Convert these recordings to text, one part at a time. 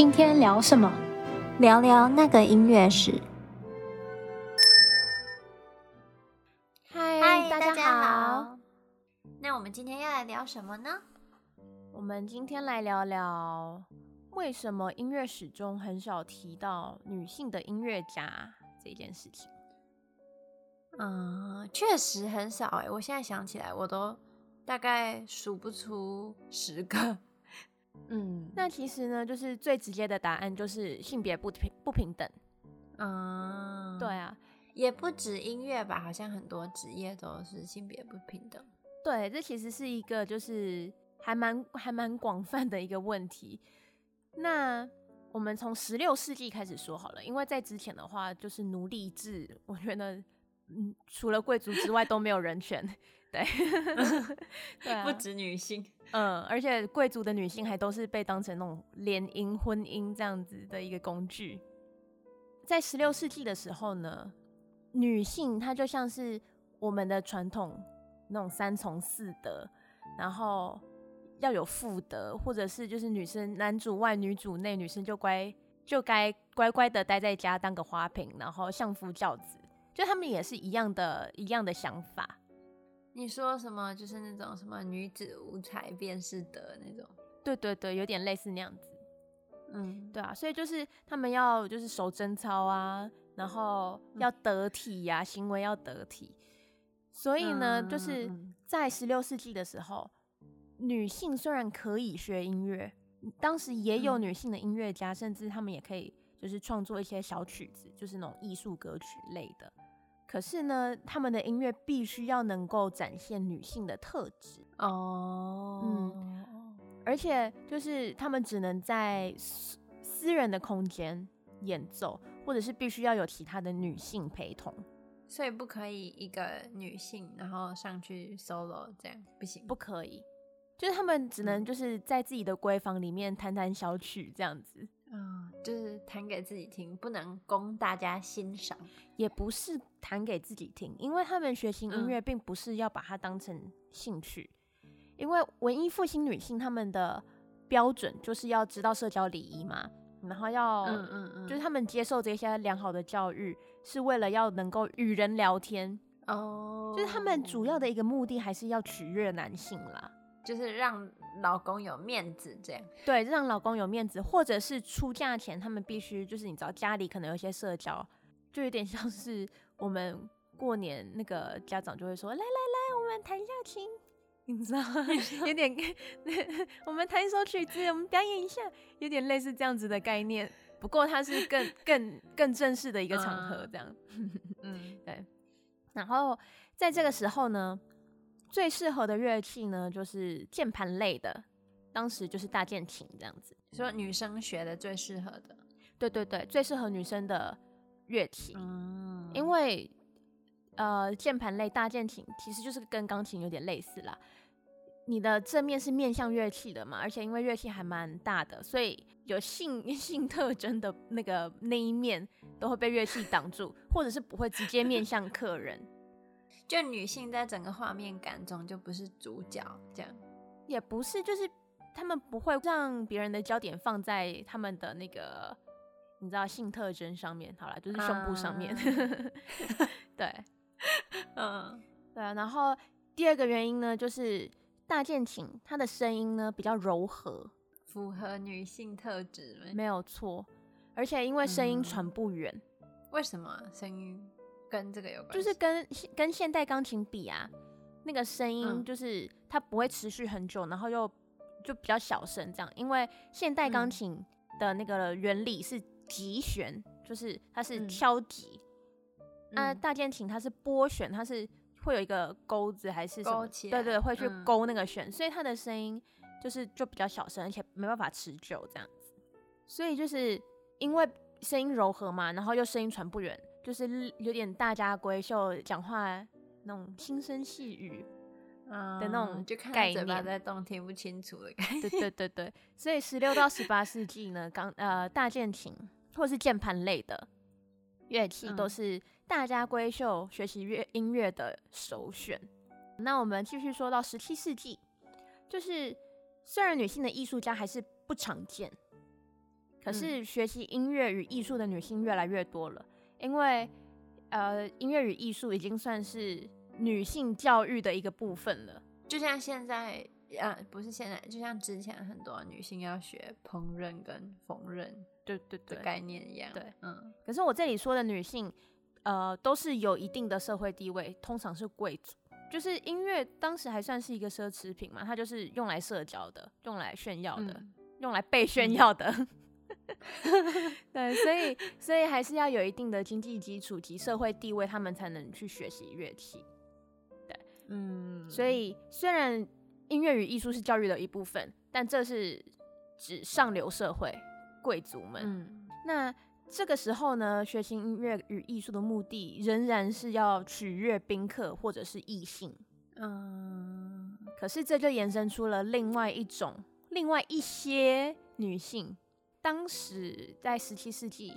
今天聊什么？聊聊那个音乐史。嗨，大家好。那我们今天要来聊什么呢？我们今天来聊聊为什么音乐史中很少提到女性的音乐家这件事情。嗯，确实很少哎。我现在想起来，我都大概数不出十个。嗯，那其实呢，就是最直接的答案就是性别不平不平等。嗯，对啊，也不止音乐吧，好像很多职业都是性别不平等。对，这其实是一个就是还蛮还蛮广泛的一个问题。那我们从十六世纪开始说好了，因为在之前的话就是奴隶制，我觉得嗯，除了贵族之外都没有人权。对，对啊，不止女性。嗯，而且贵族的女性还都是被当成那种联姻、婚姻这样子的一个工具。在十六世纪的时候呢，女性她就像是我们的传统那种三从四德，然后要有妇德，或者是就是女生男主外女主内，女生就乖就该乖乖的待在家当个花瓶，然后相夫教子，就他们也是一样的一样的想法。你说什么？就是那种什么女子无才便是德那种？对对对，有点类似那样子。嗯，对啊，所以就是他们要就是守贞操啊，然后要得体呀、啊，嗯、行为要得体。所以呢，嗯、就是在十六世纪的时候，女性虽然可以学音乐，当时也有女性的音乐家，嗯、甚至他们也可以就是创作一些小曲子，就是那种艺术歌曲类的。可是呢，他们的音乐必须要能够展现女性的特质。哦，嗯，而且就是他们只能在私私人的空间演奏，或者是必须要有其他的女性陪同，所以不可以一个女性然后上去 solo 这样不行，不可以，就是他们只能就是在自己的闺房里面弹弹小曲这样子。嗯，就是弹给自己听，不能供大家欣赏，也不是弹给自己听，因为他们学习音乐并不是要把它当成兴趣，嗯、因为文艺复兴女性他们的标准就是要知道社交礼仪嘛，然后要，嗯嗯嗯，就是他们接受这些良好的教育，是为了要能够与人聊天哦，就是他们主要的一个目的还是要取悦男性啦。就是让老公有面子，这样对，让老公有面子，或者是出嫁前他们必须就是你知道家里可能有一些社交，就有点像是我们过年那个家长就会说来来来，我们弹一下琴，你知道吗？有点 我们弹一首曲子，我们表演一下，有点类似这样子的概念。不过它是更 更更正式的一个场合，这样，嗯，对。然后在这个时候呢。最适合的乐器呢，就是键盘类的，当时就是大键琴这样子。说女生学的最适合的，对对对，最适合女生的乐器。嗯，因为呃，键盘类大键琴其实就是跟钢琴有点类似啦。你的正面是面向乐器的嘛，而且因为乐器还蛮大的，所以有性 性特征的那个那一面都会被乐器挡住，或者是不会直接面向客人。就女性在整个画面感中就不是主角，这样也不是，就是他们不会让别人的焦点放在他们的那个你知道性特征上面。好了，就是胸部上面。Uh、对，嗯，对啊。然后第二个原因呢，就是大键琴它的声音呢比较柔和，符合女性特质，没有错。而且因为声音传不远，嗯，为什么声音？跟这个有关，就是跟跟现代钢琴比啊，那个声音就是它不会持续很久，然后又就比较小声这样。因为现代钢琴的那个原理是击弦，就是它是敲击。啊，大键琴它是拨弦，它是会有一个钩子还是什么？对对，会去勾那个弦，所以它的声音就是就比较小声，而且没办法持久这样子。所以就是因为声音柔和嘛，然后又声音传不远。就是有点大家闺秀讲话那种轻声细语的那种就看嘴巴在动，听不清楚的感觉。对对对对，所以十六到十八世纪呢，钢呃大键琴或是键盘类的乐器都是大家闺秀学习乐音乐的首选。嗯、那我们继续说到十七世纪，就是虽然女性的艺术家还是不常见，可是学习音乐与艺术的女性越来越多了，因为呃，音乐与艺术已经算是女性教育的一个部分了。就像现在，呃，不是现在，就像之前很多女性要学烹饪跟缝纫，对对对，概念一样。对，嗯。可是我这里说的女性，呃，都是有一定的社会地位，通常是贵族。就是音乐当时还算是一个奢侈品嘛，它就是用来社交的，用来炫耀的，嗯、用来被炫耀的。嗯 对，所以 所以还是要有一定的经济基础及社会地位，他们才能去学习乐器。对，嗯，所以虽然音乐与艺术是教育的一部分，但这是指上流社会贵族们。嗯，那这个时候呢，学习音乐与艺术的目的仍然是要取悦宾客或者是异性。嗯，可是这就延伸出了另外一种、另外一些女性。当时在十七世纪，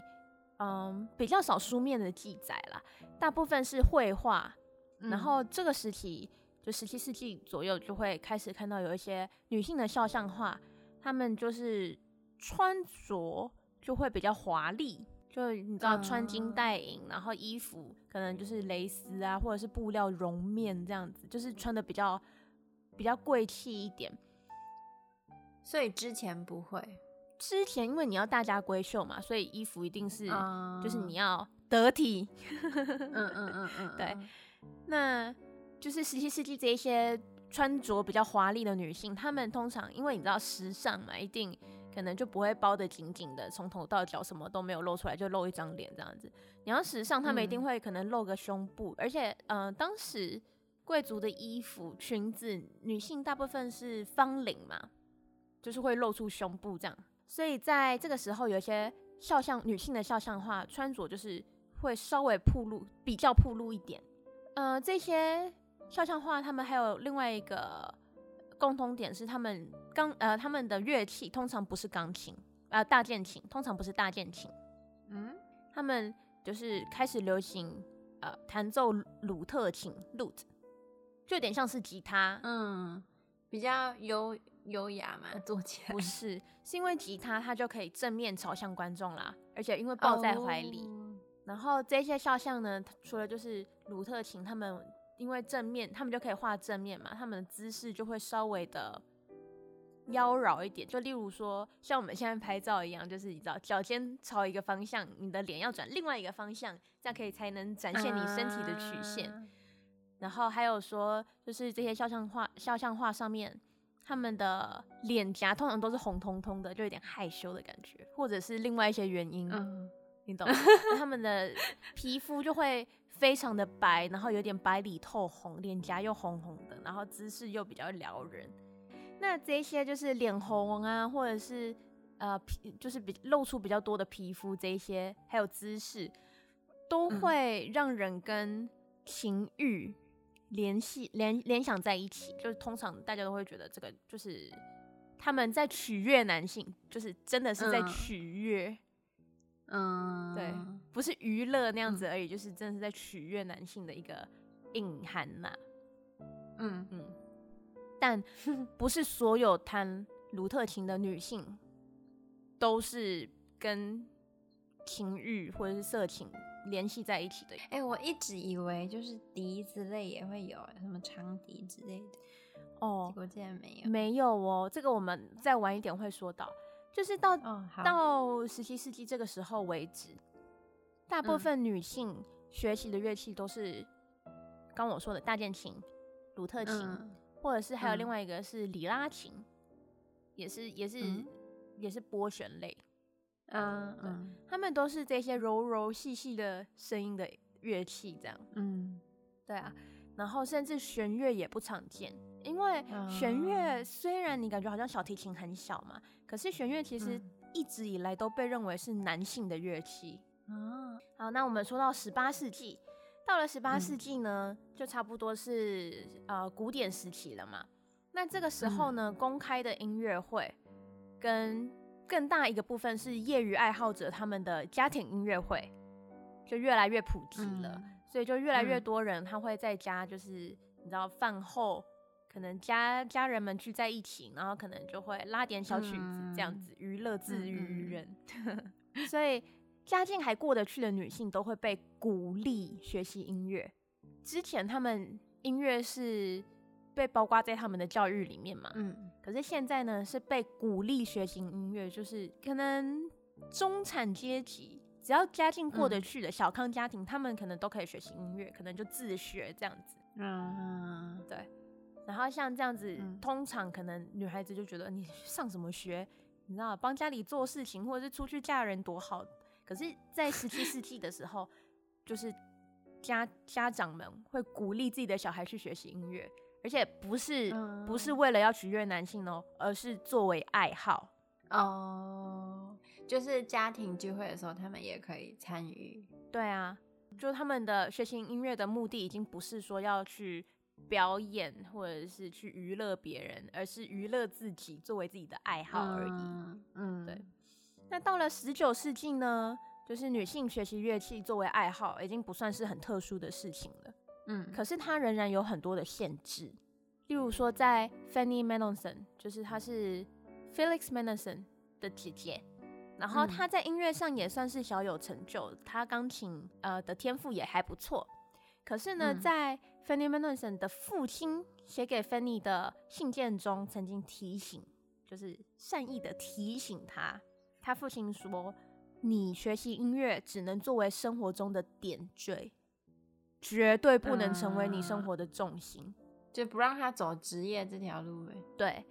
嗯，比较少书面的记载啦，大部分是绘画。嗯、然后这个时期，就十七世纪左右，就会开始看到有一些女性的肖像画，她们就是穿着就会比较华丽，就你知道穿金戴银，嗯、然后衣服可能就是蕾丝啊，或者是布料绒面这样子，就是穿的比较比较贵气一点。所以之前不会。之前因为你要大家闺秀嘛，所以衣服一定是就是你要得体。嗯嗯嗯嗯，对。那就是十七世纪这一些穿着比较华丽的女性，她们通常因为你知道时尚嘛，一定可能就不会包得紧紧的，从头到脚什么都没有露出来，就露一张脸这样子。你要时尚，她们一定会可能露个胸部，而且嗯、呃，当时贵族的衣服裙子，女性大部分是方领嘛，就是会露出胸部这样。所以在这个时候，有一些肖像女性的肖像画穿着就是会稍微暴露，比较暴露一点。呃，这些肖像画他们还有另外一个共通点是，他们钢呃他们的乐器通常不是钢琴，呃大键琴，通常不是大键琴。嗯，他们就是开始流行呃弹奏鲁特琴 （lute），就有点像是吉他，嗯，比较优。优雅嘛，坐起来不是，是因为吉他它就可以正面朝向观众啦，而且因为抱在怀里。Oh. 然后这些肖像呢，除了就是鲁特琴，他们因为正面，他们就可以画正面嘛，他们的姿势就会稍微的妖娆一点。就例如说，像我们现在拍照一样，就是你知道，脚尖朝一个方向，你的脸要转另外一个方向，这样可以才能展现你身体的曲线。Uh. 然后还有说，就是这些肖像画，肖像画上面。他们的脸颊通常都是红彤彤的，就有点害羞的感觉，或者是另外一些原因，嗯、你懂吗？他们的皮肤就会非常的白，然后有点白里透红，脸颊又红红的，然后姿势又比较撩人。那这些就是脸红啊，或者是呃皮，就是比露出比较多的皮肤，这一些还有姿势，都会让人跟情欲。联系联联想在一起，就是通常大家都会觉得这个就是他们在取悦男性，就是真的是在取悦，嗯，对，不是娱乐那样子而已，嗯、就是真的是在取悦男性的一个隐含呐，嗯。嗯，但 不是所有弹卢特琴的女性都是跟情欲或者是色情。联系在一起的，哎、欸，我一直以为就是笛子类也会有，什么长笛之类的，哦，结果竟然没有，没有哦，这个我们再晚一点会说到，就是到、哦、到十七世纪这个时候为止，大部分女性学习的乐器都是刚我说的大键琴、鲁特琴，嗯、或者是还有另外一个是里拉琴，嗯、也是也是、嗯、也是拨弦类。嗯嗯，他们都是这些柔柔细细的声音的乐器，这样。嗯，对啊。然后甚至弦乐也不常见，因为弦乐虽然你感觉好像小提琴很小嘛，可是弦乐其实一直以来都被认为是男性的乐器。嗯，好，那我们说到十八世纪，到了十八世纪呢，就差不多是呃古典时期了嘛。那这个时候呢，公开的音乐会跟更大一个部分是业余爱好者他们的家庭音乐会，就越来越普及了，嗯、所以就越来越多人他会在家，就是你知道饭后可能家家人们聚在一起，然后可能就会拉点小曲子，这样子娱乐自娱人。所以家境还过得去的女性都会被鼓励学习音乐。之前他们音乐是被包括在他们的教育里面嘛，嗯，可是现在呢是被鼓励学习音乐，就是可能中产阶级只要家境过得去的小康家庭，他们可能都可以学习音乐，可能就自学这样子。嗯，对。然后像这样子，嗯、通常可能女孩子就觉得你上什么学，你知道，帮家里做事情，或者是出去嫁人多好。可是，在十七世纪的时候，就是家家长们会鼓励自己的小孩去学习音乐，而且不是、嗯、不是为了要取悦男性哦，而是作为爱好哦，就是家庭聚会的时候，他们也可以参与。对啊，就他们的学习音乐的目的已经不是说要去。表演或者是去娱乐别人，而是娱乐自己，作为自己的爱好而已。嗯，嗯对。那到了十九世纪呢，就是女性学习乐器作为爱好，已经不算是很特殊的事情了。嗯，可是它仍然有很多的限制。例如说，在 Fanny Mendelssohn，就是她是 Felix Mendelssohn 的姐姐，然后她在音乐上也算是小有成就，她钢琴呃的天赋也还不错。可是呢，嗯、在 Fanny Mendelssohn 的父亲写给 Fanny 的信件中，曾经提醒，就是善意的提醒他。他父亲说：“你学习音乐只能作为生活中的点缀，绝对不能成为你生活的重心，嗯、就不让他走职业这条路。”对。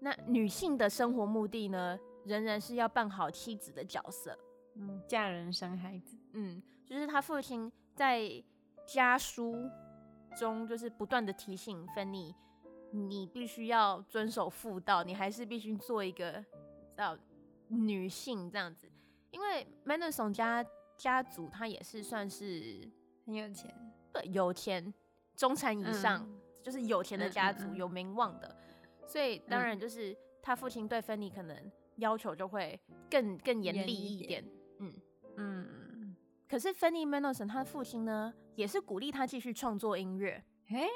那女性的生活目的呢，仍然是要扮好妻子的角色，嗯，嫁人生孩子。嗯，就是他父亲在家书。中就是不断的提醒芬妮，你必须要遵守妇道，你还是必须做一个叫女性这样子。因为 Mendelssohn 家家族他也是算是很有钱，对，有钱中产以上，嗯、就是有钱的家族，嗯嗯嗯。有名望的，所以当然就是他父亲对芬妮可能要求就会更更严厉一点，嗯。嗯。可是 Fanny Mendelssohn 他的父亲呢？也是鼓励他继续创作音乐，嘿，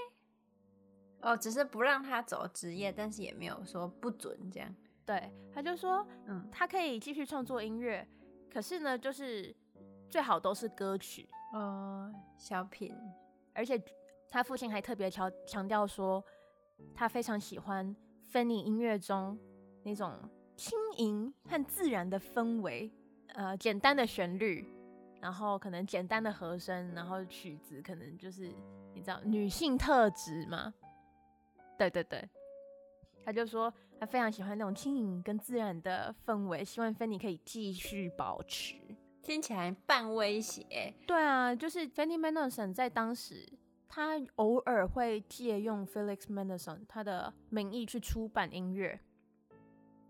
哦，只是不让他走职业，但是也没有说不准这样。对，他就说，嗯，他可以继续创作音乐，可是呢，就是最好都是歌曲，呃，小品。而且他父亲还特别强强调说，他非常喜欢芬妮音乐中那种轻盈和自然的氛围，呃，简单的旋律。然后可能简单的和声，然后曲子可能就是你知道女性特质嘛？对对对，他就说他非常喜欢那种轻盈跟自然的氛围，希望芬妮可以继续保持。听起来半威胁。对啊，就是 Fanny Mendelssohn 在当时，他偶尔会借用 Felix Mendelssohn 他的名义去出版音乐。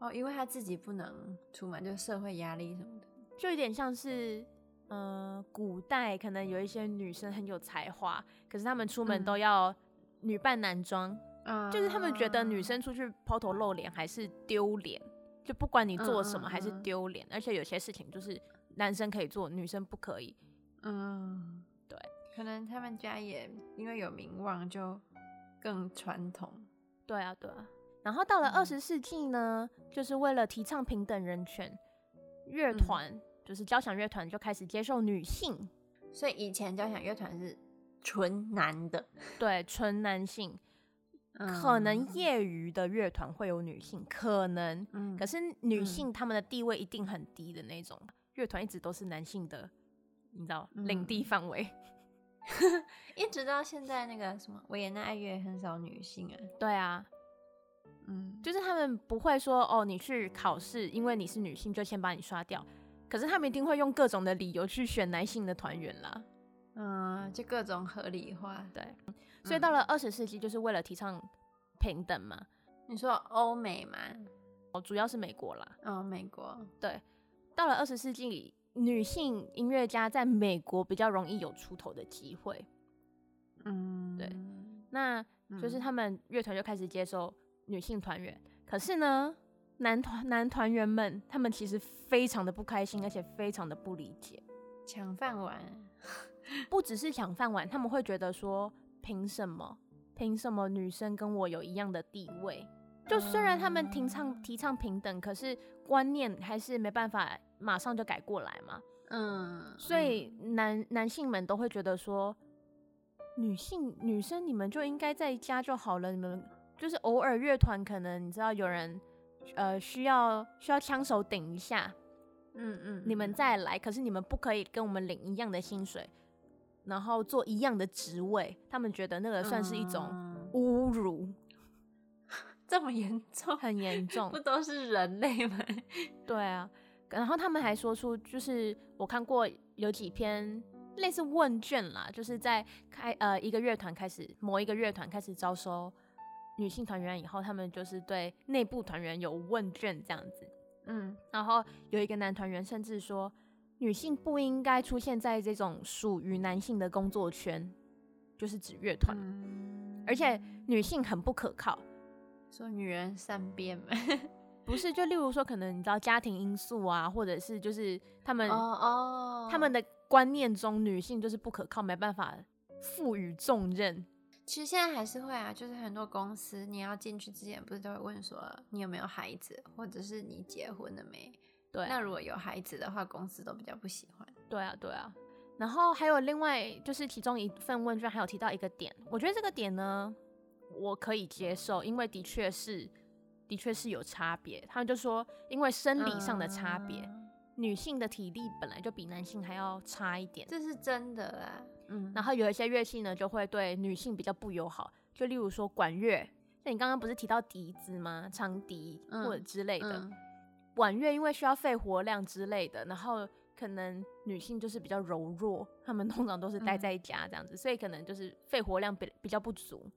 哦，因为他自己不能出门，就社会压力什么的，就有点像是。嗯、呃，古代可能有一些女生很有才华，可是她们出门都要女扮男装，嗯、就是他们觉得女生出去抛头露脸还是丢脸，就不管你做什么还是丢脸，而且有些事情就是男生可以做，女生不可以。嗯，对，可能他们家也因为有名望，就更传统。对啊，对啊。然后到了二十世纪呢，嗯、就是为了提倡平等人权，乐团。嗯就是交响乐团就开始接受女性，所以以前交响乐团是纯男的，对，纯男性。可能业余的乐团会有女性，可能，嗯、可是女性她们的地位一定很低的那种。乐团一直都是男性的，你知道，领地范围，一直到现在那个什么维也纳爱乐很少女性啊。对啊，嗯，就是他们不会说哦，你去考试，因为你是女性就先把你刷掉。可是他们一定会用各种的理由去选男性的团员啦，嗯，就各种合理化，对。所以到了二十世纪，就是为了提倡平等嘛。你说欧美嘛？哦，主要是美国啦。哦，美国。对。到了二十世纪，女性音乐家在美国比较容易有出头的机会。嗯，对。那就是他们乐团就开始接受女性团员。可是呢，男团男团员们，他们其实非常的不开心，而且非常的不理解，抢饭碗，不只是抢饭碗，他们会觉得说，凭什么凭什么女生跟我有一样的地位？就虽然他们提倡提倡平等，可是观念还是没办法马上就改过来嘛。嗯，所以男男性们都会觉得说，女性女生你们就应该在家就好了，你们就是偶尔乐团可能你知道有人呃需要需要枪手顶一下，嗯嗯，你们再来，可是你们不可以跟我们领一样的薪水，然后做一样的职位，他们觉得那个算是一种侮辱。这么严重，很严 重，不都是人类吗？对啊，然后他们还说出，就是我看过有几篇类似问卷啦，就是在开呃一个乐团开始，某一个乐团开始招收女性团员以后，他们就是对内部团员有问卷这样子，嗯，然后有一个男团员甚至说，女性不应该出现在这种属于男性的工作圈，就是指乐团，嗯，而且女性很不可靠。说女人善变吗？不是，就例如说，可能你知道家庭因素啊，或者是就是他们哦哦，他们的观念中女性就是不可靠，没办法赋予重任。其实现在还是会啊，就是很多公司你要进去之前，不是都会问说你有没有孩子，或者是你结婚了没？对，那如果有孩子的话，公司都比较不喜欢。对啊，对啊。然后还有另外就是其中一份问卷还有提到一个点，我觉得这个点呢。我可以接受，因为的确是，的确是有差别。他们就说，因为生理上的差别，嗯，女性的体力本来就比男性还要差一点，这是真的啦。嗯，然后有一些乐器呢，就会对女性比较不友好，就例如说管乐，那你刚刚不是提到笛子吗？长笛或者之类的，嗯嗯，管乐因为需要肺活量之类的，然后可能女性就是比较柔弱，她们通常都是待在家这样子，嗯，所以可能就是肺活量比比较不足。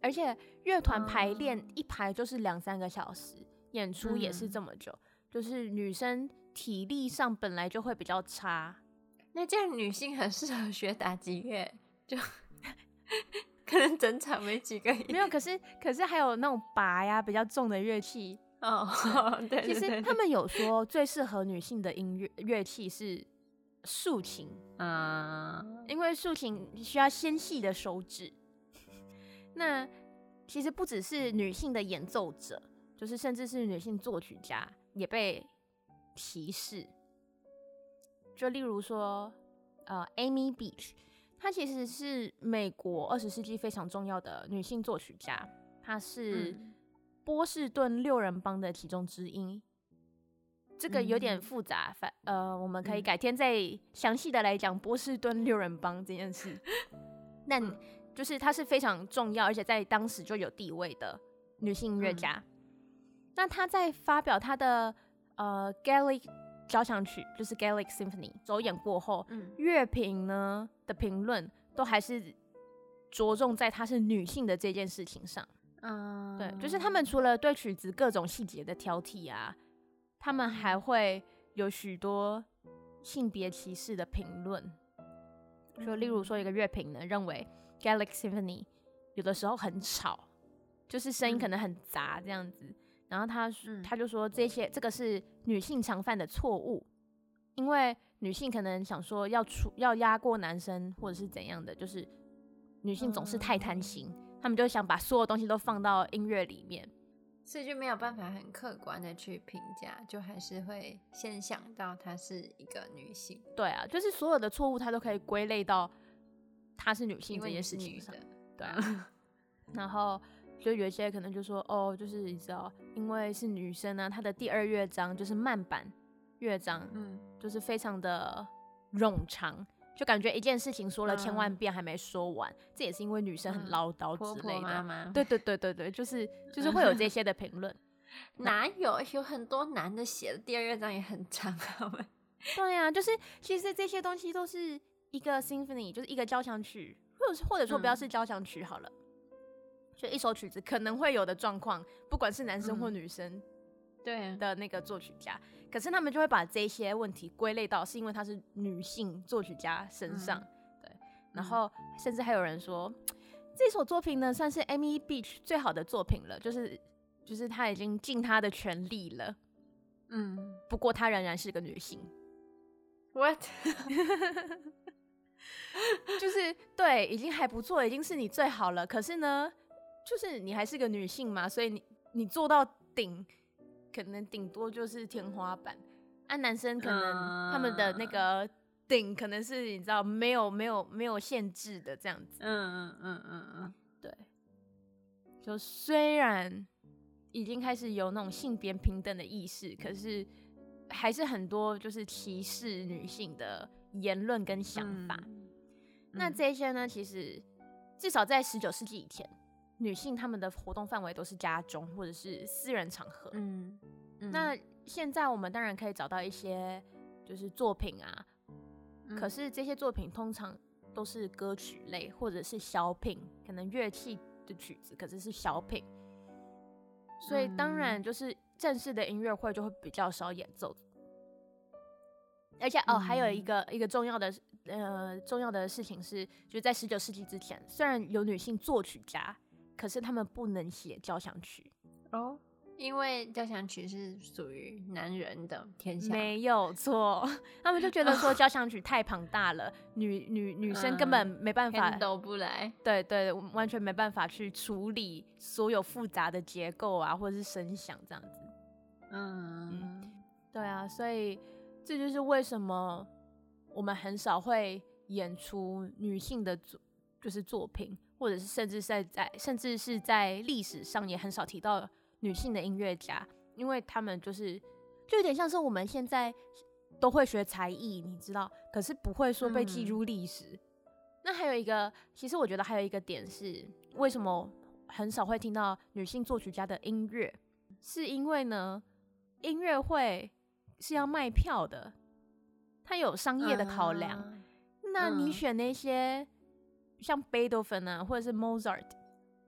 而且乐团排练一排就是两三个小时，嗯，演出也是这么久，就是女生体力上本来就会比较差。那这样女性很适合学打击乐，就可能整场没几个。没有，可是可是还有那种拔呀比较重的乐器哦。对，其实他们有说最适合女性的音乐乐器是竖琴啊，嗯，因为竖琴需要纤细的手指。那其实不只是女性的演奏者，就是甚至是女性作曲家也被歧视。就例如说，呃，Amy Beach，她其实是美国二十世纪非常重要的女性作曲家，她是波士顿六人帮的其中之一。这个有点复杂，反呃，我们可以改天再详细的来讲波士顿六人帮这件事。那。就是她是非常重要，而且在当时就有地位的女性音乐家。嗯、那她在发表她的呃 Gallic 交响曲，就是 Gallic Symphony 首演过后，乐、嗯、评呢的评论都还是着重在她是女性的这件事情上。嗯，对，就是他们除了对曲子各种细节的挑剔啊，他们还会有许多性别歧视的评论。就例如说，一个乐评呢认为。Gallic Symphony 有的时候很吵，就是声音可能很杂这样子。嗯、然后他他就说这些这个是女性常犯的错误，因为女性可能想说要出要压过男生或者是怎样的，就是女性总是太贪心，他、嗯、们就想把所有东西都放到音乐里面，所以就没有办法很客观的去评价，就还是会先想到她是一个女性。对啊，就是所有的错误她都可以归类到。她是女性这件事情上，对啊，然后就有一些可能就说哦，就是你知道，因为是女生呢、啊，她的第二乐章就是慢板乐章，嗯，就是非常的冗长，就感觉一件事情说了千万遍还没说完，嗯、这也是因为女生很唠叨之类的，婆婆妈妈对对对对对，就是就是会有这些的评论，哪有有很多男的写的第二乐章也很长，好吗？对呀、啊，就是其实这些东西都是。一个 symphony 就是一个交响曲，或者或者说不要是交响曲好了，嗯、就一首曲子可能会有的状况，不管是男生或女生，对。的那个作曲家、嗯，可是他们就会把这些问题归类到是因为她是女性作曲家身上，嗯、对，然后甚至还有人说这首作品呢算是 Amy Beach 最好的作品了，就是就是她已经尽她的全力了，嗯，不过她仍然是个女性，What？就是对，已经还不错，已经是你最好了。可是呢，就是你还是个女性嘛，所以你你做到顶，可能顶多就是天花板。啊，男生可能他们的那个顶可能是你知道没有没有没有限制的这样子。嗯嗯嗯嗯嗯，对。就虽然已经开始有那种性别平等的意识，可是还是很多就是歧视女性的言论跟想法。嗯、那这些呢，其实至少在十九世纪以前，女性她们的活动范围都是家中或者是私人场合。嗯，嗯那。现在我们当然可以找到一些就是作品啊，嗯、可是这些作品通常都是歌曲类或者是小品，可能乐器的曲子，可是是小品，所以当然就是正式的音乐会就会比较少演奏。而且哦，还有一个一个重要的呃重要的事情是，就是在十九世纪之前，虽然有女性作曲家，可是他们不能写交响曲哦。因为交响曲是属于男人的天下，没有错。他们就觉得说 交响曲太庞大了，女女女生根本没办法都不来。对对，完全没办法去处理所有复杂的结构啊，或者是声响这样子。嗯，嗯，对啊，所以这就是为什么我们很少会演出女性的作，就是作品，或者是甚至是在甚至是在历史上也很少提到。女性的音乐家，因为他们就是就有点像是我们现在都会学才艺，你知道，可是不会说被记入历史。嗯。那还有一个，其实我觉得还有一个点是，为什么很少会听到女性作曲家的音乐？是因为呢，音乐会是要卖票的，它有商业的考量。Uh-huh. 那你选那些像贝多芬啊，或者是 Mozart，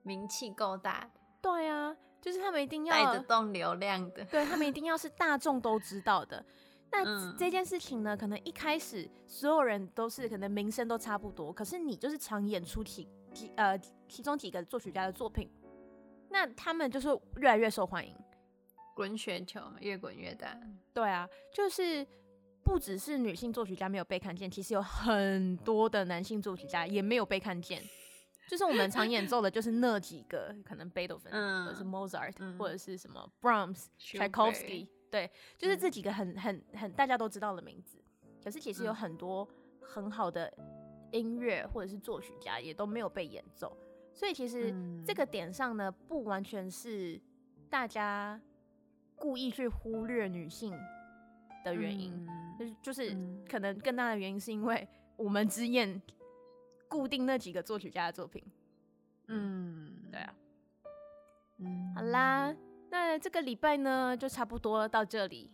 名气够大，对啊。就是他们一定要带得动流量的，对，他们一定要是大众都知道的。那这件事情呢，可能一开始所有人都是可能名声都差不多，可是你就是常演出几几呃其中几个作曲家的作品，那他们就是越来越受欢迎，滚雪球越滚越大。对啊，就是不只是女性作曲家没有被看见，其实有很多的男性作曲家也没有被看见。就是我们常演奏的，就是那几个，可能贝多芬，或者是 Mozart，、嗯、或者是什么 Brahms、Tchaikovsky，对，就是这几个很很很大家都知道的名字。可是其实有很多很好的音乐或者是作曲家也都没有被演奏，所以其实这个点上呢，不完全是大家故意去忽略女性的原因，就是就是可能更大的原因是因为我们只演。固定那几个作曲家的作品，嗯，对啊，嗯，好啦，那这个礼拜呢，就差不多到这里，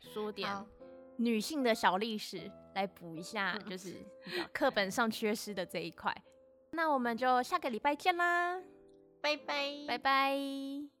说点女性的小历史来补一下，就是课本上缺失的这一块。那我们就下个礼拜见啦，拜拜，拜拜。